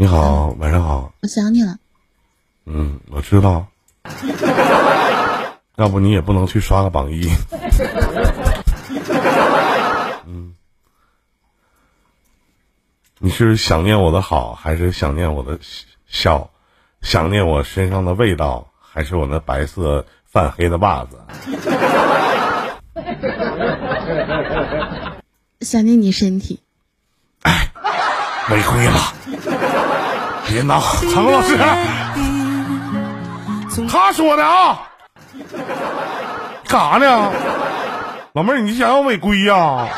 你好，晚上好。我想你了。嗯，我知道。要不你也不能去刷个榜一。嗯，你是想念我的好，还是想念我的笑？想念我身上的味道，还是我那白色泛黑的袜子？想念你身体。哎，违规了！别闹，陈老师，他说的啊。干啥呢？老妹儿，你想要违规呀？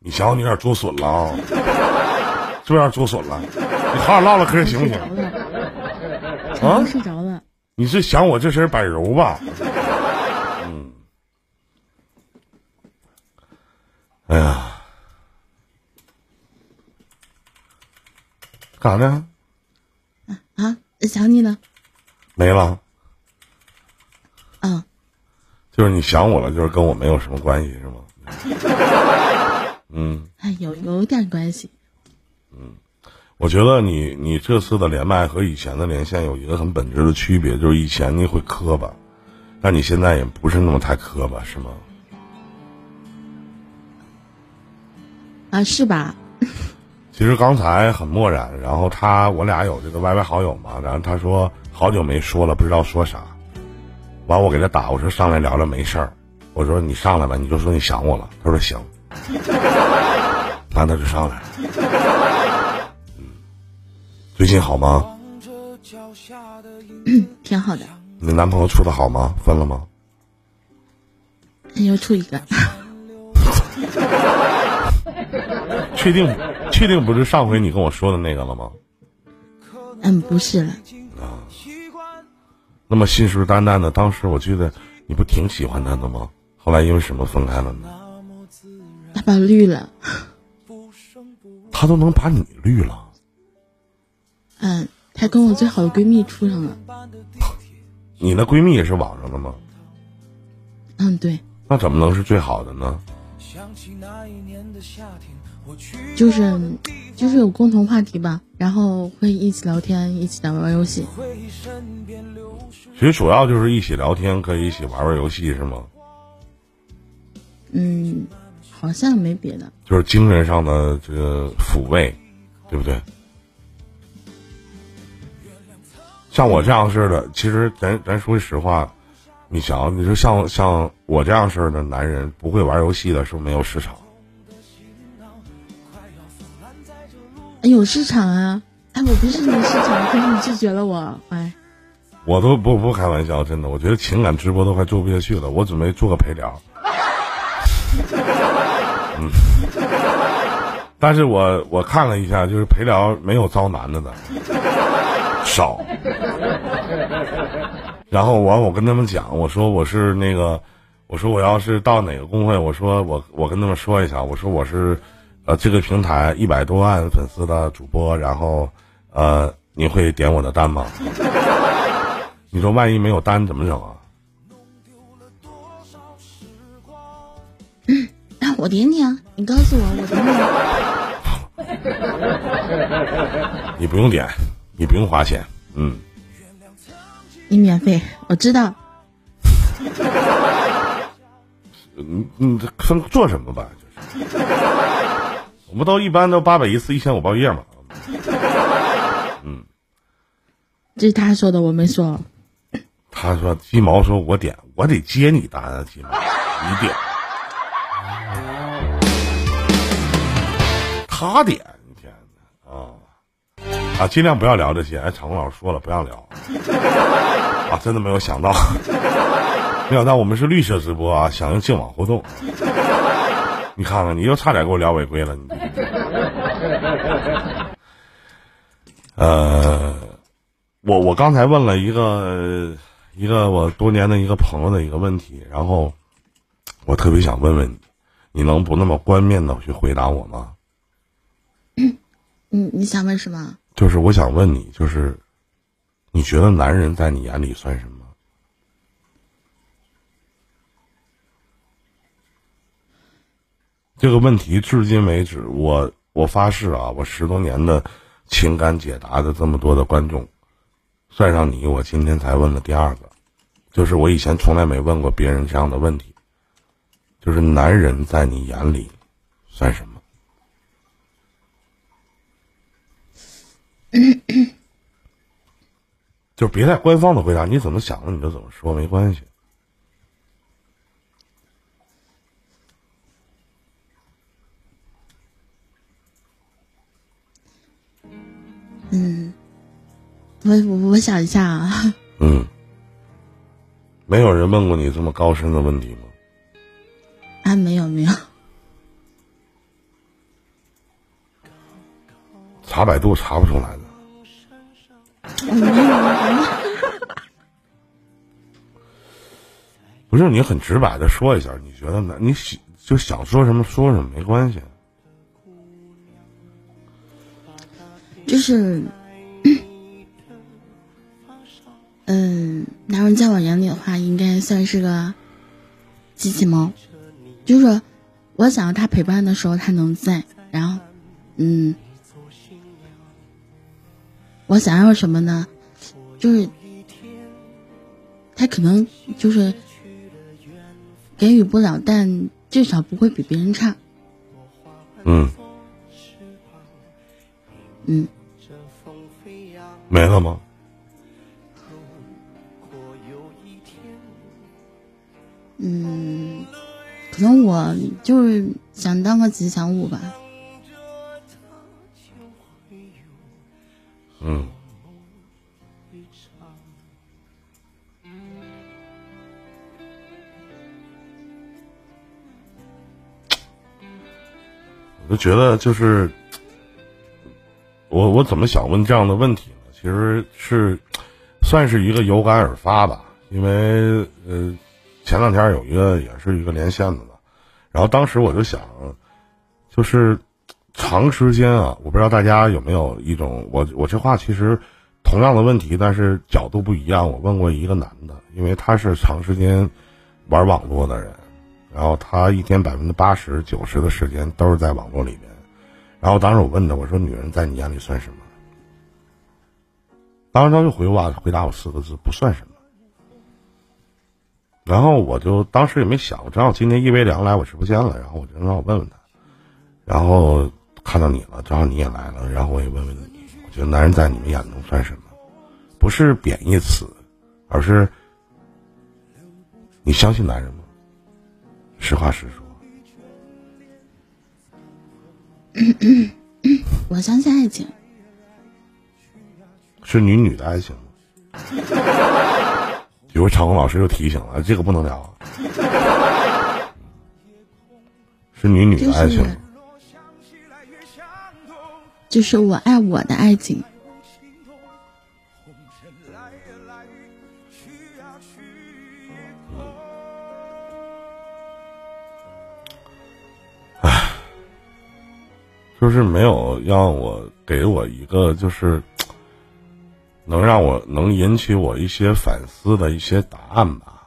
你想想，你有点作损了啊，是不是作损了？你好好唠唠嗑行不行？啊？睡着了。你是想我这身板柔吧？嗯。哎呀，干啥呢？啊，想你了。没了。嗯，就是你想我了，就是跟我没有什么关系，是吗？嗯，哎，有有点关系。嗯，我觉得你你这次的连麦和以前的连线有一个很本质的区别，就是以前你会磕巴，但你现在也不是那么太磕巴，是吗？啊，是吧？其实刚才很漠然，然后他我俩有这个 YY 好友嘛，然后他说好久没说了，不知道说啥。完，我给他打，我说上来聊聊没事儿。我说你上来吧，你就说你想我了。他说行，完他就上来。嗯，最近好吗？挺好的。你男朋友处的好吗？分了吗？又处一个。确定？确定不是上回你跟我说的那个了吗？嗯，不是了。那么信誓旦旦的，当时我记得你不挺喜欢他的吗？后来因为什么分开了呢？他把绿了。他都能把你绿了？嗯，他跟我最好的闺蜜处上了。你那闺蜜也是网上的吗？嗯，对。那怎么能是最好的呢？就是，就是有共同话题吧，然后会一起聊天，一起玩玩游戏。其实主要就是一起聊天，可以一起玩玩游戏，是吗？嗯，好像没别的。就是精神上的这个抚慰，对不对？像我这样似的，其实咱咱说句实话，你想，你说像像我这样式的男人，不会玩游戏的，是不是没有市场？有市场啊！哎，我不是没市场，可是你拒绝了我，哎。我都不不开玩笑，真的，我觉得情感直播都快做不下去了。我准备做个陪聊，嗯，但是我我看了一下，就是陪聊没有招男的的少。然后完，我跟他们讲，我说我是那个，我说我要是到哪个公会，我说我我跟他们说一下，我说我是呃这个平台一百多万粉丝的主播，然后呃你会点我的单吗？你说万一没有单怎么整啊？嗯，我点你啊！你告诉我，我点你。你不用点，你不用花钱，嗯。你免费，我知道。嗯你这分做什么吧？就是，我们都一般都八百一次，一千五包夜嘛。嗯。这是他说的，我没说。他说：“鸡毛说，我点，我得接你单啊，鸡毛，你点。他点，啊！尽量不要聊这些。哎，场控老师说了，不要聊啊！真的没有想到，没想到我们是绿色直播啊，响应净网活动。你看看，你又差点给我聊违规了。你呃，我我刚才问了一个。”一个我多年的一个朋友的一个问题，然后我特别想问问你，你能不那么冠冕的去回答我吗？你你想问什么？就是我想问你，就是你觉得男人在你眼里算什么？这个问题至今为止，我我发誓啊，我十多年的情感解答的这么多的观众，算上你，我今天才问了第二个，就是我以前从来没问过别人这样的问题，就是男人在你眼里算什么？就别太官方的回答，你怎么想的你就怎么说，没关系。嗯，我我我想一下啊。嗯，没有人问过你这么高深的问题吗？查百度查不出来的。不是你很直白的说一下，你觉得呢？你想就想说什么说什么，没关系。就是，嗯，男人在我眼里的话，应该算是个机器猫。就是我想要他陪伴的时候，他能在；然后，嗯，我想要什么呢？就是他可能就是给予不了，但至少不会比别人差。嗯，嗯。没了吗？嗯，可能我就是想当个吉祥物吧。就觉得，就是我我怎么想问这样的问题呢？其实是算是一个有感而发吧，因为呃前两天有一个也是一个连线的嘛，然后当时我就想，就是长时间啊，我不知道大家有没有一种我我这话其实同样的问题，但是角度不一样。我问过一个男的，因为他是长时间玩网络的人，然后他一天百分之八十九十的时间都是在网络里面，然后当时我问他，我说女人在你眼里算什么？当时他就回我回答我四个字不算什么，然后我就当时也没想，正好今天易微凉来我直播间了，然后我就让我问问他，然后看到你了，正好你也来了，然后我也问问你，我觉得男人在你们眼中算什么？不是贬义词，而是你相信男人吗？实话实说。我相信爱情。是女女的爱情吗？有个长虹老师又提醒了，这个不能聊。是女女的爱情吗？就是我爱我的爱情。就是没有让我给我一个就是。能让我能引起我一些反思的一些答案吧，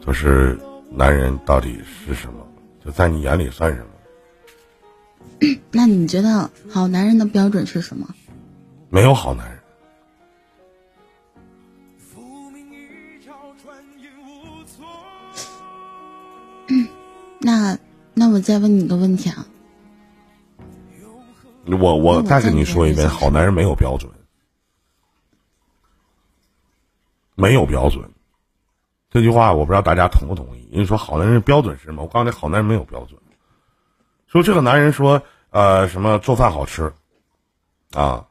就是男人到底是什么？就在你眼里算什么？那你觉得好男人的标准是什么？没有好男人。那那我再问你一个问题啊。我我再跟你说一遍，好男人没有标准。没有标准，这句话我不知道大家同不同意。因为说好男人标准是什么？我告诉你，好男人没有标准。说这个男人说，呃，什么做饭好吃，啊，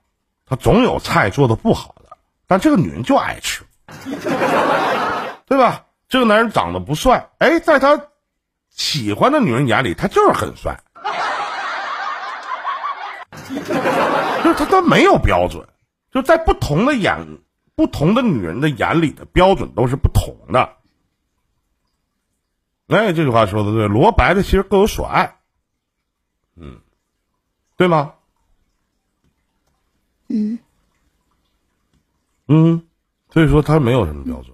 他总有菜做的不好的，但这个女人就爱吃，对吧？这个男人长得不帅，哎，在他喜欢的女人眼里，他就是很帅，就是他他没有标准，就在不同的眼。不同的女人的眼里的标准都是不同的。哎，这句话说的对，罗白的其实各有所爱，嗯，对吗？嗯，嗯，所以说他没有什么标准。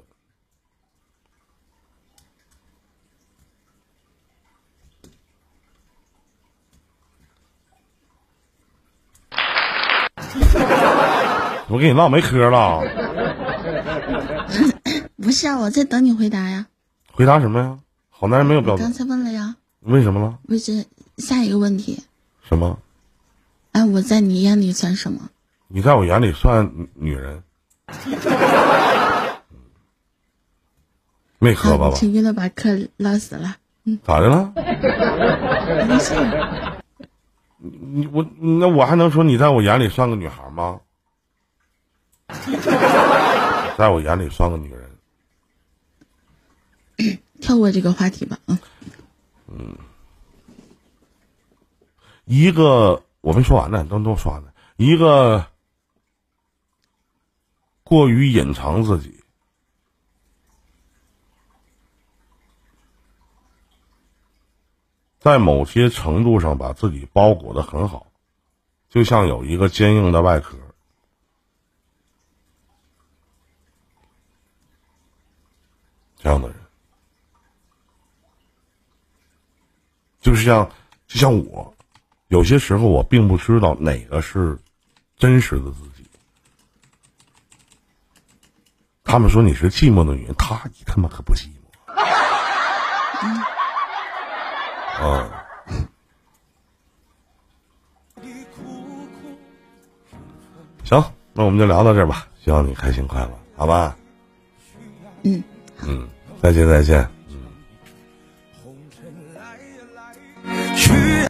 我跟你唠没嗑了。不是啊，我在等你回答呀。回答什么呀？好男人没有标准。刚才问了呀。为什么了？不是下一个问题。什么？哎，我在你眼里算什么？你在我眼里算女人。没喝吧？成功的把课唠死了。嗯。咋的了？没事。你我那我还能说你在我眼里算个女孩吗？在我眼里算个女人。跳过这个话题吧，嗯。嗯。一个我没说完呢，都都说完了。一个过于隐藏自己，在某些程度上把自己包裹的很好，就像有一个坚硬的外壳。这样的人，就是像，就像我，有些时候我并不知道哪个是真实的自己。他们说你是寂寞的女人，他你他妈可不寂寞。啊。行，那我们就聊到这儿吧。希望你开心快乐，好吧？嗯。嗯。再见，再见。